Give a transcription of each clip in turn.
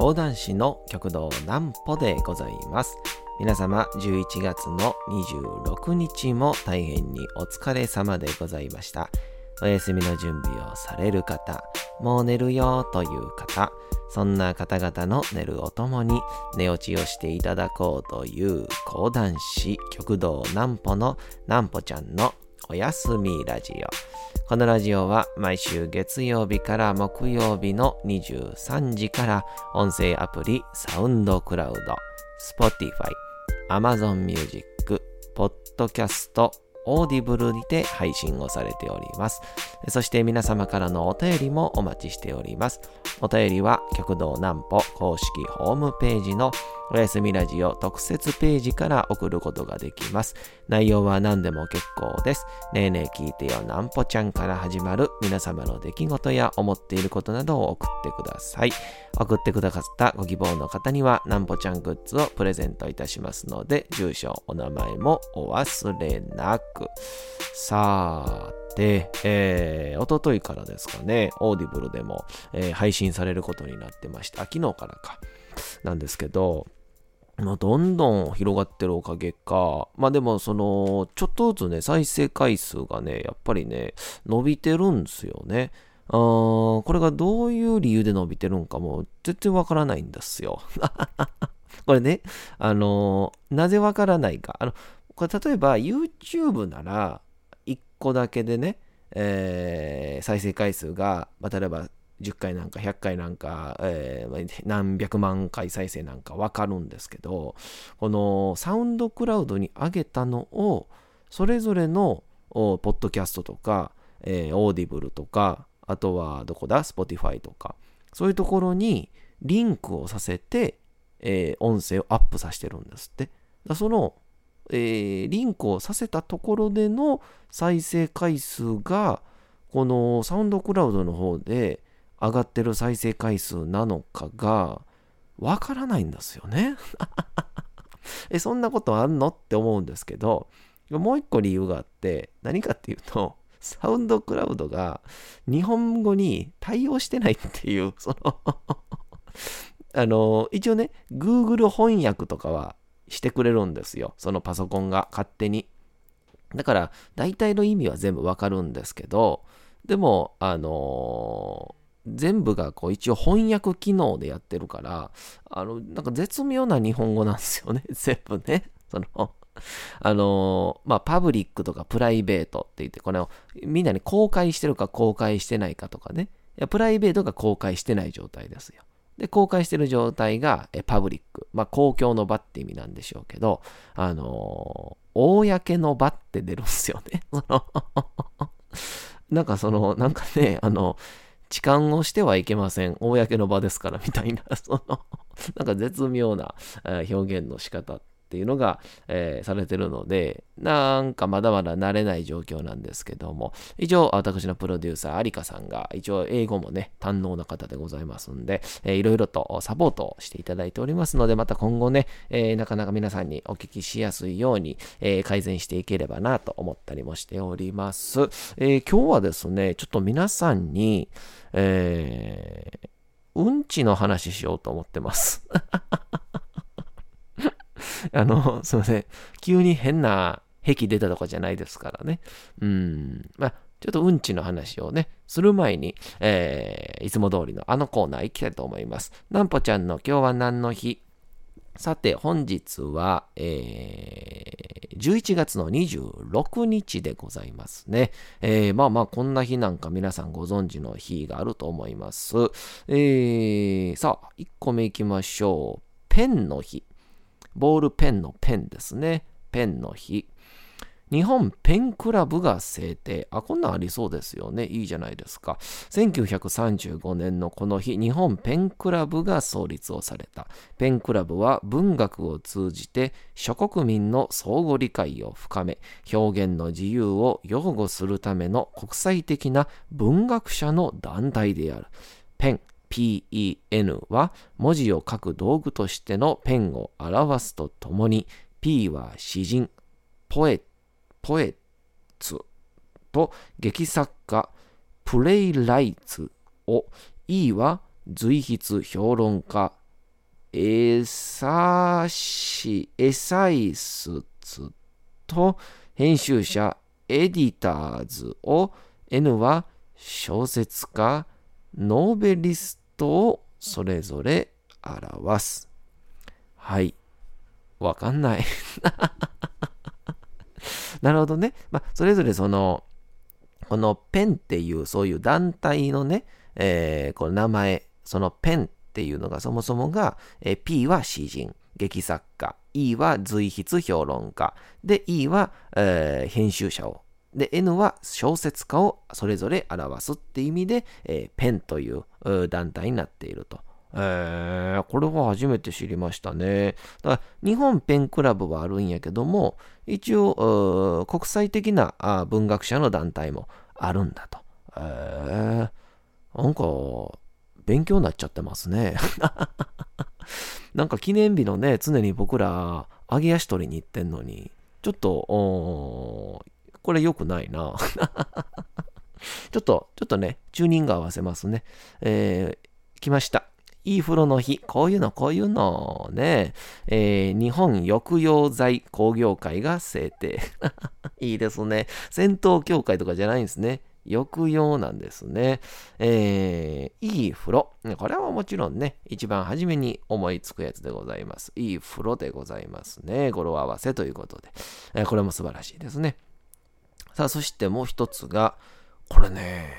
講談師の極道南歩でございます。皆様、11月の26日も大変にお疲れ様でございました。お休みの準備をされる方、もう寝るよという方、そんな方々の寝るおともに寝落ちをしていただこうという講談師極道南歩の南歩ちゃんのおやすみラジオ。このラジオは毎週月曜日から木曜日の23時から音声アプリサウンドクラウド、Spotify、Amazon Music、Podcast、オーディブルにて配信をされております。そして皆様からのお便りもお待ちしております。お便りは極道南歩公式ホームページのおやすみラジオ特設ページから送ることができます。内容は何でも結構です。ねえねえ聞いてよ南歩ちゃんから始まる皆様の出来事や思っていることなどを送ってください。送ってくださったご希望の方には南歩ちゃんグッズをプレゼントいたしますので、住所、お名前もお忘れなく。さーて、えー、おとといからですかね、オーディブルでも、えー配信されることになってました。昨日からか。なんですけど、まあ、どんどん広がってるおかげか、まあでもその、ちょっとずつね、再生回数がね、やっぱりね、伸びてるんですよね。あーこれがどういう理由で伸びてるんかも全然わからないんですよ。これね、あのーなぜわからないか。あの、これ例えば YouTube なら、1個だけでね、えー再生回数が、まあ、例えば10回なんか100回なんか、えー何百万回再生なんかわかるんですけど、このサウンドクラウドに上げたのを、それぞれのポッドキャストとか、えー Audible とか、あとはどこだ ?Spotify とか、そういうところにリンクをさせて、えー音声をアップさせてるんですって。だその、えーリンクをさせたところでの再生回数が、この SoundCloud の方で上がってる再生回数なのかが、わからないんですよね。え、そんなことあんのって思うんですけど、もう一個理由があって、何かっていうと、サウンドクラウドが日本語に対応してないっていう、その あの、一応ね、Google 翻訳とかはしてくれるんですよ。そのパソコンが勝手に。だから、大体の意味は全部わかるんですけど、でも、あの全部がこう一応翻訳機能でやってるから、あの、なんか絶妙な日本語なんですよね、全部ね。その、あのまあ、パブリックとかプライベートって言って、これをみんなに公開してるか公開してないかとかね。いやプライベートが公開してない状態ですよ。で、公開してる状態がえパブリック。まあ、公共の場って意味なんでしょうけど、あの公の場って出るんですよね。そのなんかその、なんかね、あの、痴漢をしてはいけません。公の場ですから、みたいな、その、なんか絶妙な表現の仕方っっていうのが、えーされてるので、なんかまだまだ慣れない状況なんですけども、一応私のプロデューサー、有香さんが、一応英語もね、堪能な方でございますんで、えーいろいろとサポートをしていただいておりますので、また今後ね、えーなかなか皆さんにお聞きしやすいように、えー改善していければなと思ったりもしております。え今日はですね、ちょっと皆さんに、えうんちの話しようと思ってます。あの、すいません。急に変な癖出たとかじゃないですからね。うん。まあ、ちょっとうんちの話をね、する前に、えーいつも通りのあのコーナー行きたいと思います。なんぽちゃんの今日は何の日？さて、本日は、えー11月の26日でございますね。えーまあまあ、こんな日なんか皆さんご存知の日があると思います。えーさあ、1個目行きましょう。ペンの日。ボールペンのペンですね。ペンの日。日本ペンクラブが制定。あ、こんなんありそうですよね。いいじゃないですか。1935年のこの日、日本ペンクラブが創立をされた。ペンクラブは文学を通じて諸国民の相互理解を深め、表現の自由を擁護するための国際的な文学者の団体である。ペン、PEN は文字を書く道具としてのペンを表すとともに、P は詩人、ポエ、ポエツと劇作家、プレイライツを E は随筆評論家エサシ、エサイスツと編集者エディターズを N は小説家ノーベリストをそれぞれ表す。はい。わかんない。なるほどね。まあ、それぞれその、このペンっていうそういう団体のね、えー、この名前、そのペンっていうのがそもそもが、えー、P は詩人、劇作家、E は随筆評論家、で、E は、えー、編集者を、で、N は小説家をそれぞれ表すって意味で、えー、ペンという団体になっていると。えー、これは初めて知りましたね。だから日本ペンクラブはあるんやけども、一応、国際的な文学者の団体もあるんだと。えー、なんか、勉強になっちゃってますね。なんか記念日のね、常に僕ら、揚げ足取りに行ってんのに、ちょっと、これ良くないな。ちょっと、ちょっとね、チューニング合わせますね。えー、来ました。いい風呂の日、こういうの、こういうのね、えー、日本抑揚剤工業会が制定。いいですね。戦闘協会とかじゃないんですね。抑揚なんですね。えー、いい風呂。これはもちろんね、一番初めに思いつくやつでございます。いい風呂でございますね。語呂合わせということで。えー、これも素晴らしいですね。さあ、そしてもう一つが、これね、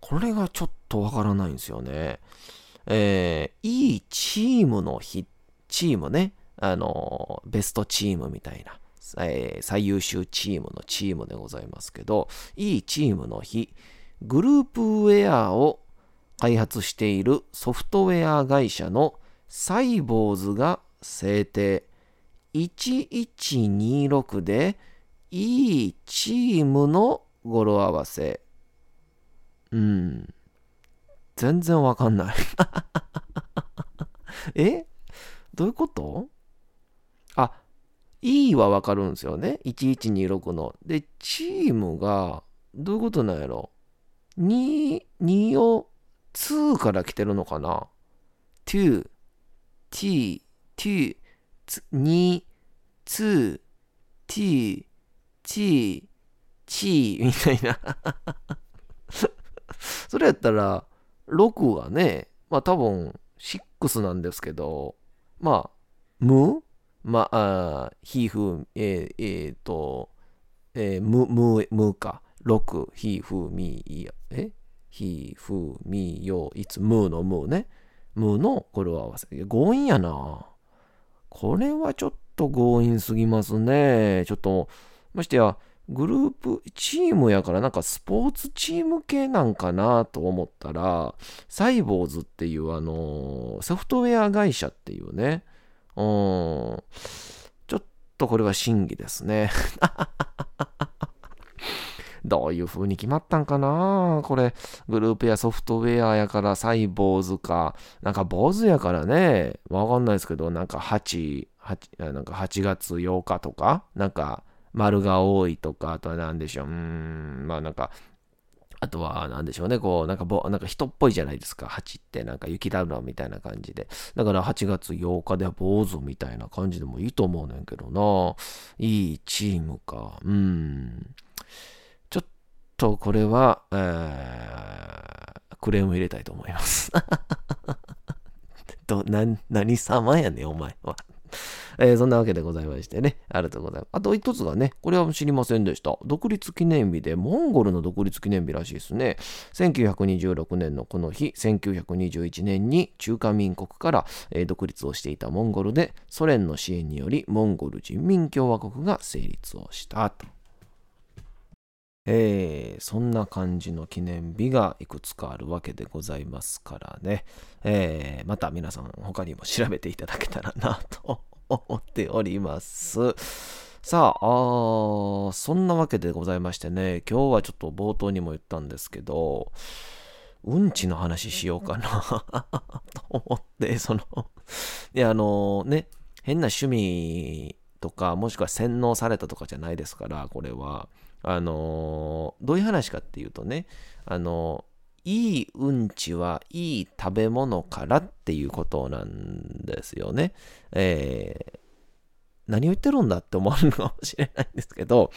これがちょっとわからないんですよね。えー、いいチームの日、チームね、あの、ベストチームみたいな、えー、最優秀チームのチームでございますけど、いいチームの日、グループウェアを開発しているソフトウェア会社のサイボーズが制定。1126で、いいチームの語呂合わせ。うん。全然わかんない え？どういうこと？あ、E はわかるんですよね。1126の。で、チームが、どういうことなんやろ ?2、2を2から来てるのかな ?2、t、2、2、2、t、t、t みたいな それやったら、6はね、まあ多分6なんですけど、まあ、無まあ、ひふ、えー、えー、と、えー、む、む、むか。6、ひふみや、え？ひふみよ、いつ、むのむね。むの語呂合わせ。強引やな。これはちょっと強引すぎますね。ちょっと、ましてや、グループ、チームやからなんかスポーツチーム系なんかなと思ったら、サイボーズっていうあの、ソフトウェア会社っていうね、うん、ちょっとこれは審議ですね。どういう風に決まったんかなこれ、グループやソフトウェアやからサイボーズか、なんか坊主やからね、わかんないですけど、なんか8、8, なんか8月8日とか、なんか丸が多いとか、あとは何でしょう、うーん、まあなんか、あとは、何でしょうね、こう、なんかぼ、なんか人っぽいじゃないですか、蜂って、なんか雪だるまみたいな感じで。だから8月8日では坊主みたいな感じでもいいと思うねんけどな。いいチームか。うん。ちょっとこれは、えー、クレーム入れたいと思います。ど、な、何様やねん、お前は。えー、そんなわけでございましてね、ありがとうございます。あと一つがね、これは知りませんでした。独立記念日で、モンゴルの独立記念日らしいですね。1926年のこの日、1921年に中華民国から、えー、独立をしていたモンゴルで、ソ連の支援により、モンゴル人民共和国が成立をしたと。えー、そんな感じの記念日がいくつかあるわけでございますからね、えー、また皆さん他にも調べていただけたらなと思っております。さああ、そんなわけでございましてね、今日はちょっと冒頭にも言ったんですけど、うんちの話しようかな と思って、そのいや、あのね、変な趣味とか、もしくは洗脳されたとかじゃないですから、これは。あのどういう話かっていうとね、あのいいうんちはいい食べ物からっていうことなんですよね。えー、何を言ってるんだって思われるかもしれないんですけど、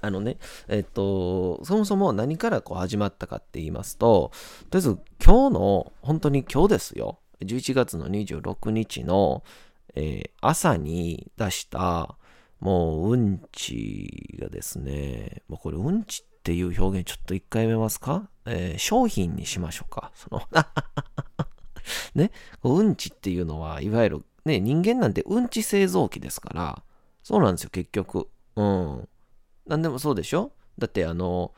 あのね、えっと、そもそも何からこう始まったかって言いますと、とりあえず今日の、本当に今日ですよ。11月の26日の、えー、朝に出した、もううんちがですね、もうこれうんちってていう表現ちょっと一回やめますか、えー、商品にしましょうか。その ね、うんちっていうのは、いわゆるね、人間なんてうんち製造機ですから、そうなんですよ、結局。うん。なんでもそうでしょ？だってあの、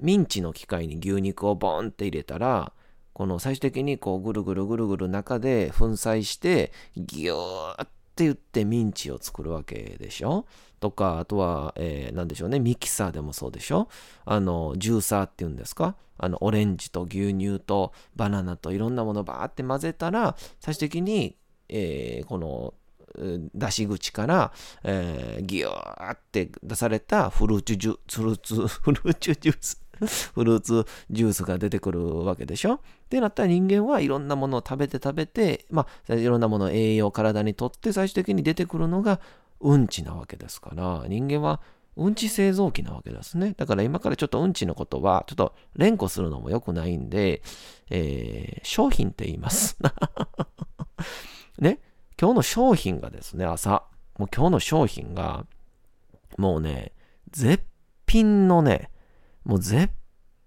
ミンチの機械に牛肉をボンって入れたら、この最終的にこうぐるぐるぐるぐる中で粉砕して、ギューって言ってミンチを作るわけでしょ？とか、あとは、えー、何でしょうね、ミキサーでもそうでしょ？あの、ジューサーっていうんですか？あの、オレンジと牛乳とバナナといろんなものバーって混ぜたら、最終的に、えー、この出し口から、えー、ギューって出されたフルーツジュフルーツ、フルーツジュース、フルーツジュースが出てくるわけでしょ？ってなったら人間はいろんなものを食べて食べて、まあ、いろんなものを栄養を体にとって最終的に出てくるのがうんちなわけですから、人間はうんち製造機なわけですね。だから今からちょっとうんちのことは、ちょっと連呼するのも良くないんで、えー、商品って言います。ね？今日の商品がですね、朝、もう今日の商品が、もうね、絶品のね、もう絶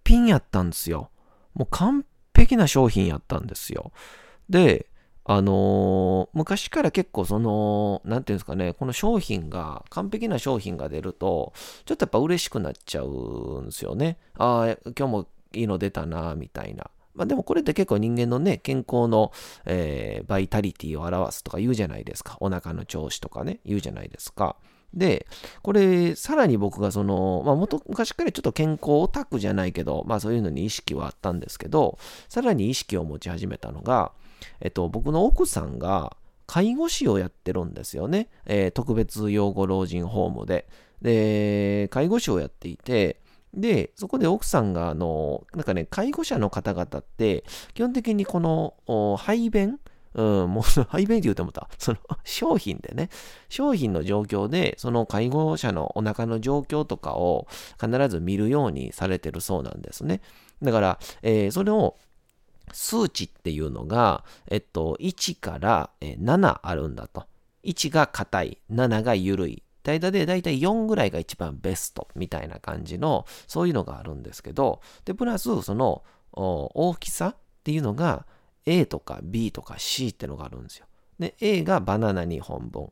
品やったんですよ。もう完璧な商品やったんですよ。で、あのー、昔から結構その、なんていうんですかね、この商品が、完璧な商品が出ると、ちょっとやっぱ嬉しくなっちゃうんですよね。ああ、今日もいいの出たな、みたいな。まあでもこれって結構人間のね、健康の、えー、バイタリティを表すとか言うじゃないですか。お腹の調子とかね、言うじゃないですか。で、これ、さらに僕がその、まあ元、昔からちょっと健康オタクじゃないけど、まあそういうのに意識はあったんですけど、さらに意識を持ち始めたのが、えっと、僕の奥さんが介護士をやってるんですよね。えー、特別養護老人ホームで。で、介護士をやっていて、で、そこで奥さんが、あの、なんかね、介護者の方々って、基本的にこの、排便うん、もう、排便って言うてもた。その、商品でね、商品の状況で、その介護者のお腹の状況とかを必ず見るようにされてるそうなんですね。だから、えー、それを、数値っていうのが、えっと、1から7あるんだと。1が硬い、7が緩い、間でだいたい4ぐらいが一番ベストみたいな感じの、そういうのがあるんですけど、で、プラス、その、大きさっていうのが、A とか B とか C ってのがあるんですよ。で、A がバナナ2本分、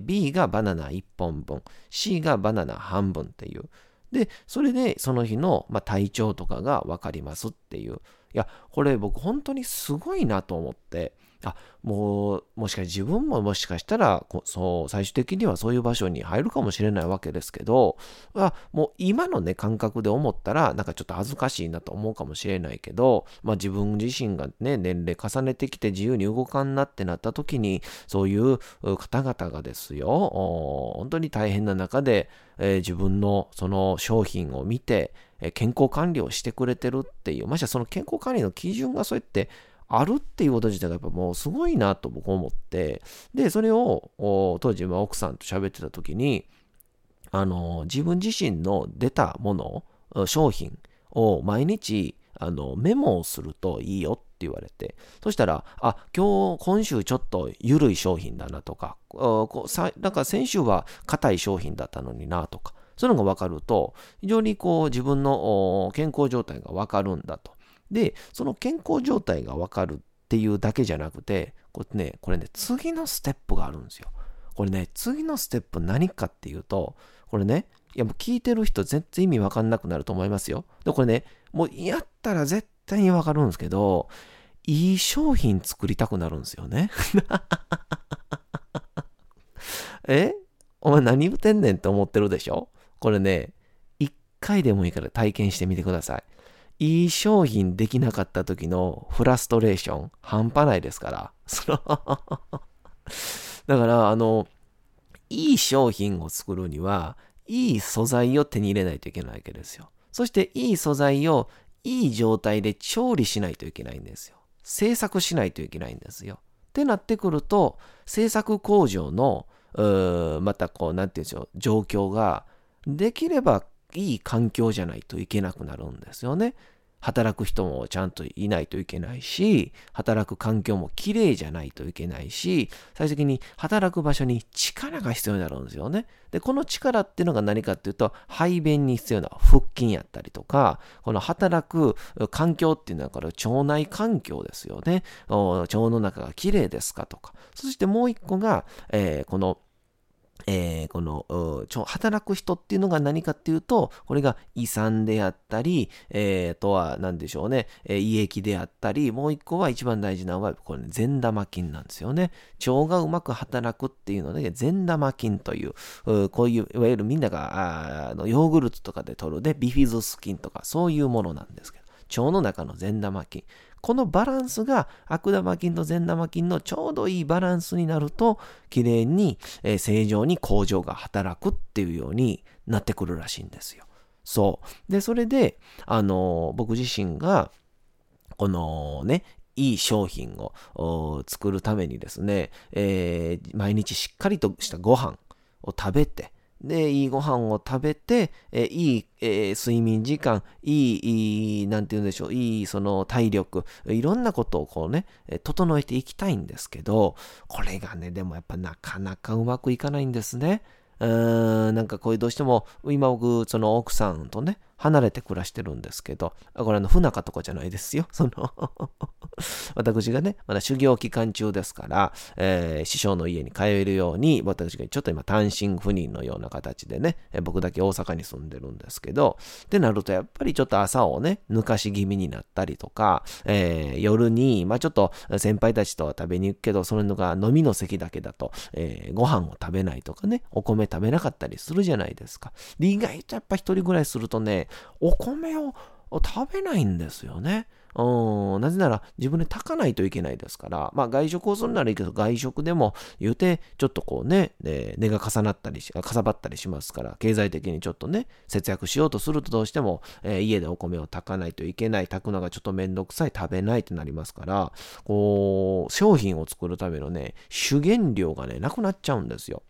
B がバナナ1本分、C がバナナ半分っていう。で、それでその日の、体調とかがわかりますっていう。いや、これ僕本当にすごいなと思って、あ、もう、もしかし自分ももしかしたら、そう、最終的にはそういう場所に入るかもしれないわけですけど、あもう今のね、感覚で思ったら、なんかちょっと恥ずかしいなと思うかもしれないけど、まあ自分自身がね、年齢重ねてきて自由に動かんなってなった時に、そういう方々がですよ、本当に大変な中で、えー、自分のその商品を見て、健康管理をしてくれてるっていう、ましてその健康管理の基準がそうやってあるっていうこと自体がやっぱもうすごいなと僕思って、で、それを当時奥さんと喋ってた時に、あの、自分自身の出たもの、商品を毎日あのメモをするといいよって言われて、そしたら、あ、今日、今週ちょっと緩い商品だなとか、なんか先週は硬い商品だったのになとか、そういうのが分かると、非常にこう自分の健康状態が分かるんだと。で、その健康状態がわかるっていうだけじゃなくて、これね、これね、次のステップがあるんですよ。これね、次のステップ何かっていうと、これね、いやもう聞いてる人全然意味わかんなくなると思いますよ。で、これね、もうやったら絶対にわかるんですけど、いい商品作りたくなるんですよね。え？お前何言ってんねんって思ってるでしょ？これね、一回でもいいから体験してみてください。いい商品できなかった時のフラストレーション、半端ないですから。だから、あの、いい商品を作るには、いい素材を手に入れないといけないわけですよ。そして、いい素材をいい状態で調理しないといけないんですよ。製作しないといけないんですよ。ってなってくると、製作工場の、またこう、なんて言うんでしょう、状況が、できればいい環境じゃないといけなくなるんですよね。働く人もちゃんといないといけないし、働く環境もきれいじゃないといけないし、最終的に働く場所に力が必要になるんですよね。で、この力っていうのが何かっていうと、排便に必要な腹筋やったりとか、この働く環境っていうのはこれ腸内環境ですよね。腸の中がきれいですかとか。そしてもう一個が、えー、このえー、この、働く人っていうのが何かっていうと、これが胃酸であったり、えー、とは何でしょうね、えー、胃液であったり、もう一個は一番大事なのは、これ、善玉菌なんですよね。腸がうまく働くっていうので、善玉菌という、うこういう、いわゆるみんなが、あのヨーグルトとかで取るで、ビフィズス菌とか、そういうものなんですけど、腸の中の善玉菌。このバランスが悪玉菌と善玉菌のちょうどいいバランスになると、きれいに、えー、正常に工場が働くっていうようになってくるらしいんですよ。そう。で、それで、あのー、僕自身が、このね、いい商品を作るためにですね、えー、毎日しっかりとしたご飯を食べて、で、いいご飯を食べて、えいい、えー、睡眠時間、いい、いい、なんて言うんでしょう、いい、その体力、いろんなことをこうね、整えていきたいんですけど、これがね、でもやっぱなかなかうまくいかないんですね。うーん、なんかこういうどうしても、今僕、その奥さんとね、離れて暮らしてるんですけど、これあの、不仲とかじゃないですよ。その私がね、まだ修行期間中ですから、えー、師匠の家に通えるように、私がちょっと今単身赴任のような形でね、僕だけ大阪に住んでるんですけど、ってなるとやっぱりちょっと朝をね、抜かし気味になったりとか、えー、夜に、まあちょっと先輩たちとは食べに行くけど、それのが飲みの席だけだと、えー、ご飯を食べないとかね、お米食べなかったりするじゃないですか。で、意外とやっぱ一人暮らしするとね、お米を食べないんですよね。うん、なぜなら自分で炊かないといけないですから、まあ外食をするならいいけど、外食でも言うて、ちょっとこうね、値が重なったりし、かさばったりしますから、経済的にちょっとね、節約しようとするとどうしても、えー、家でお米を炊かないといけない、炊くのがちょっとめんどくさい、食べないってなりますから、こう、商品を作るためのね、主原料がね、なくなっちゃうんですよ。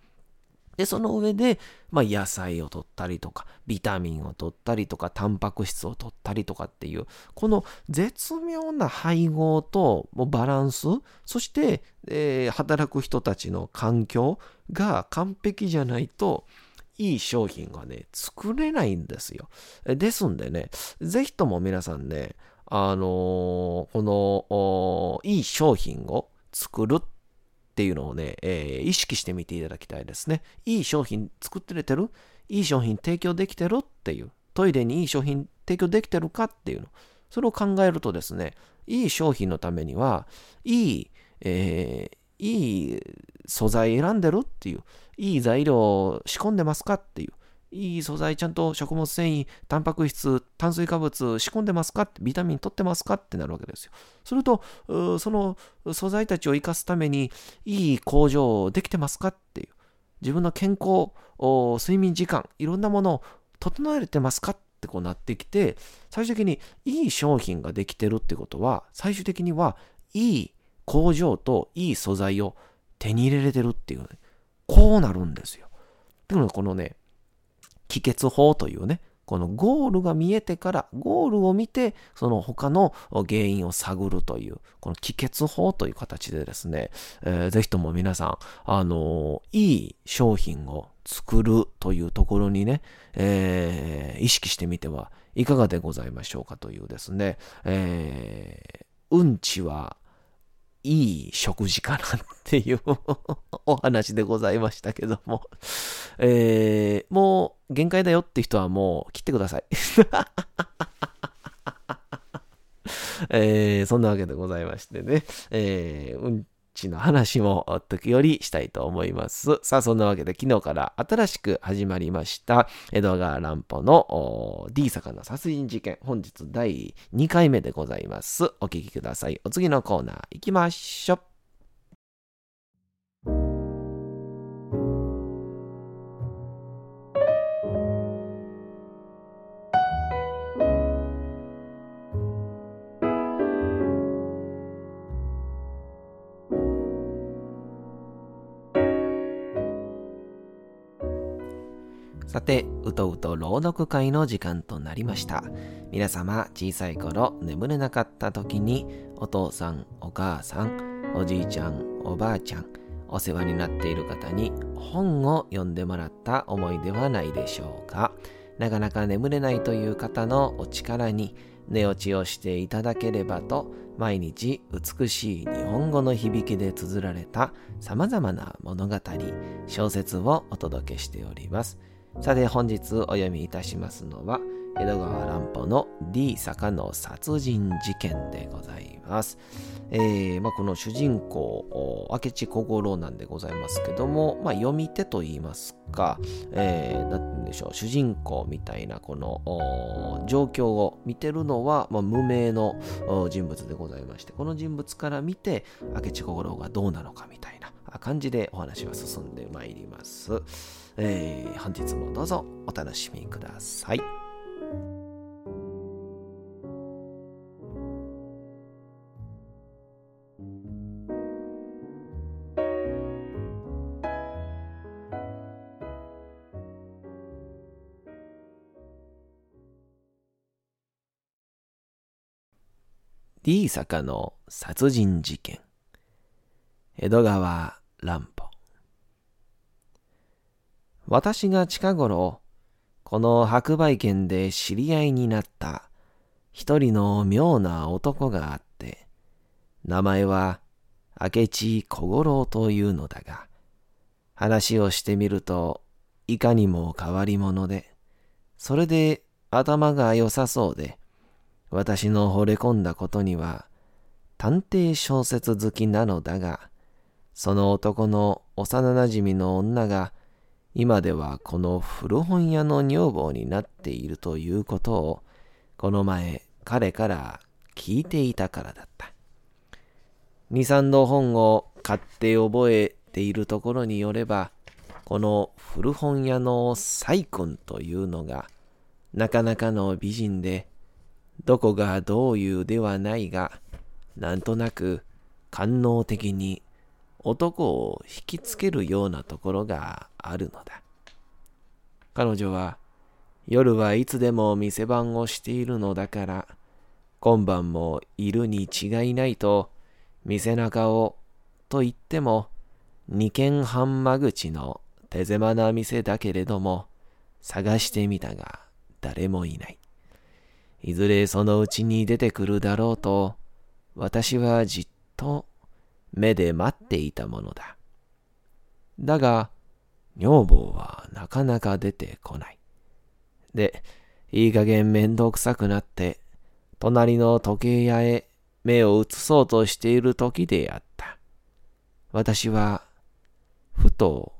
で、その上で、まあ、野菜を取ったりとか、ビタミンを取ったりとか、タンパク質を取ったりとかっていう、この絶妙な配合とバランス、そして、えー、働く人たちの環境が完璧じゃないと、いい商品がね、作れないんですよ。ですんでね、ぜひとも皆さんね、あのー、この、いい商品を作るっていうのをね、えー、意識してみていただきたいですね。いい商品作ってれてる？いい商品提供できてる？っていう。トイレにいい商品提供できてるかっていうの。それを考えるとですね、いい商品のためには、いい、えー、いい素材選んでるっていう、いい材料を仕込んでますかっていう、いい素材、ちゃんと食物繊維、タンパク質、炭水化物仕込んでますか？って、ビタミン取ってますか？ってなるわけですよ。すると、その素材たちを生かすために、いい工場できてますか？っていう。自分の健康、睡眠時間、いろんなものを整えてますか？ってこうなってきて、最終的にいい商品ができてるってことは、最終的にはいい工場といい素材を手に入れれてるっていう、ね、こうなるんですよ。でもこのね、帰結法というね、このゴールが見えてから、ゴールを見て、その他の原因を探るという、この帰結法という形でですね、えー、ぜひとも皆さん、あのー、いい商品を作るというところにね、えー、意識してみてはいかがでございましょうかというですね、えー、うんちはいい食事かなっていうお話でございましたけども、えー、もう限界だよって人はもう切ってください。えー、そんなわけでございましてね、えー、うんチの話も時折したいと思います。さあ、そんなわけで昨日から新しく始まりました江戸川乱歩の D 坂の殺人事件。本日第2回目でございます。お聴きください。お次のコーナー行きましょう。さて、うとうと朗読会の時間となりました。皆様、小さい頃眠れなかった時に、お父さん、お母さん、おじいちゃん、おばあちゃん、お世話になっている方に本を読んでもらった思いではないでしょうか。なかなか眠れないという方のお力に寝落ちをしていただければと、毎日美しい日本語の響きで綴られた様々な物語、小説をお届けしております。さて本日お読みいたしますのは、江戸川乱歩の D 坂の殺人事件でございます。えーまあ、この主人公、明智小五郎なんでございますけども、まあ、読み手といいますか、えー、なんでしょう、主人公みたいなこの状況を見てるのは、まあ、無名の人物でございまして、この人物から見て、明智小五郎がどうなのかみたいな感じでお話は進んでまいります。えー、本日もどうぞお楽しみください。D 坂の殺人事件江戸川乱歩。私が近頃、この白梅県で知り合いになった一人の妙な男があって、名前は明智小五郎というのだが、話をしてみるといかにも変わり者で、それで頭が良さそうで、私の惚れ込んだことには、探偵小説好きなのだが、その男の幼馴染の女が今ではこの古本屋の女房になっているということを、この前彼から聞いていたからだった。二三度本を買って覚えているところによれば、この古本屋の細君というのが、なかなかの美人で、どこがどういうではないが、なんとなく官能的に男を引きつけるようなところがあるのだ。彼女は夜はいつでも店番をしているのだから、今晩もいるに違いないと、店中をと言っても、二軒半間口の手狭な店だけれども、探してみたが誰もいない。いずれそのうちに出てくるだろうと、私はじっと目で待っていたものだ。だが、女房はなかなか出てこない。で、いい加減面倒くさくなって、隣の時計屋へ目を移そうとしている時であった。私は、ふと、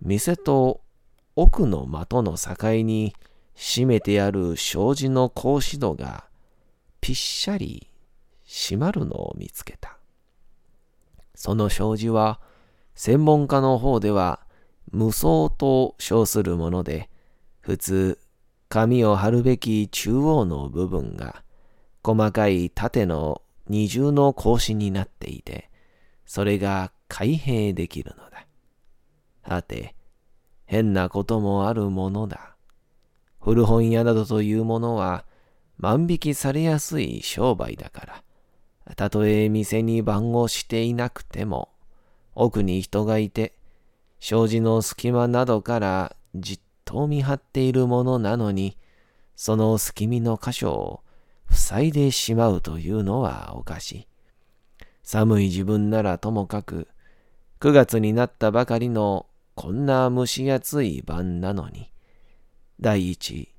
店と奥の的の境に閉めてある障子の格子戸がぴっしゃり閉まるのを見つけた。その障子は、専門家の方では無双と称するもので、普通、紙を貼るべき中央の部分が、細かい縦の二重の格子になっていて、それが開閉できるのだ。はて、変なこともあるものだ。古本屋などというものは、万引きされやすい商売だから、たとえ店に番号していなくても、奥に人がいて、障子の隙間などからじっと見張っているものなのに、その隙見の箇所を塞いでしまうというのはおかしい。寒い自分ならともかく、9月になったばかりのこんな蒸し暑い晩なのに、第一、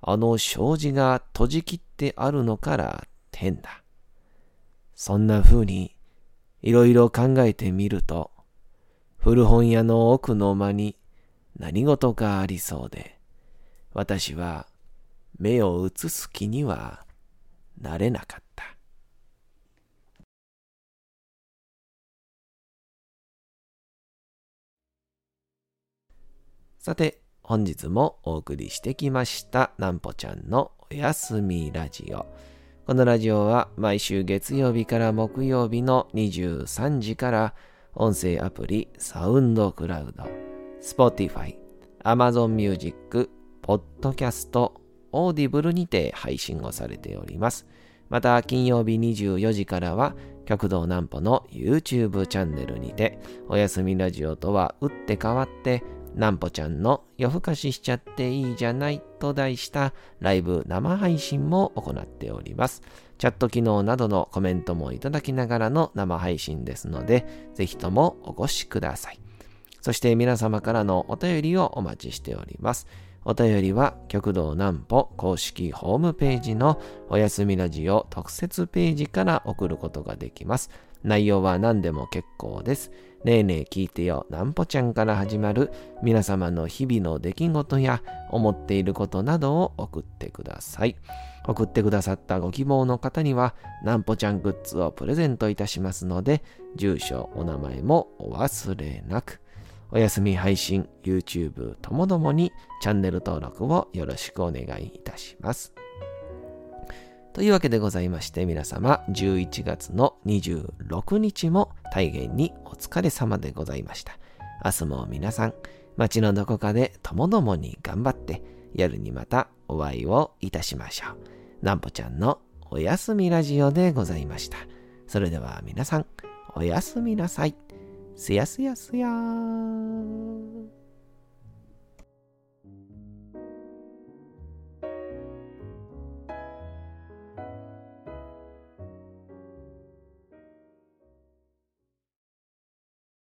あの障子が閉じきってあるのから変だ。そんな風にいろいろ考えてみると、古本屋の奥の間に何事かありそうで、私は目を移す気にはなれなかった。さて、本日もお送りしてきました、なんぽちゃんのおやすみラジオ。このラジオは毎週月曜日から木曜日の23時から音声アプリサウンドクラウド、Spotify、Amazon Music、Podcast、Audible にて配信をされております。また、金曜日24時からは、極道南歩の YouTube チャンネルにて、おやすみラジオとは打って変わって、南歩ちゃんの夜更かししちゃっていいじゃないと題したライブ生配信も行っております。チャット機能などのコメントもいただきながらの生配信ですので、ぜひともお越しください。そして皆様からのお便りをお待ちしております。お便りは極道南歩公式ホームページのおやすみラジオ特設ページから送ることができます。内容は何でも結構です。ねえねえ聞いてよ、なんぽちゃんから始まる皆様の日々の出来事や思っていることなどを送ってください。送ってくださったご希望の方には、なんぽちゃんグッズをプレゼントいたしますので、住所、お名前もお忘れなく。お休み配信、YouTube ともどもにチャンネル登録をよろしくお願いいたします。というわけでございまして皆様11月の26日も大変にお疲れ様でございました。明日も皆さん街のどこかでともどもに頑張って夜にまたお会いをいたしましょう。なんぽちゃんのおやすみラジオでございました。それでは皆さんおやすみなさい。すやすやすやー。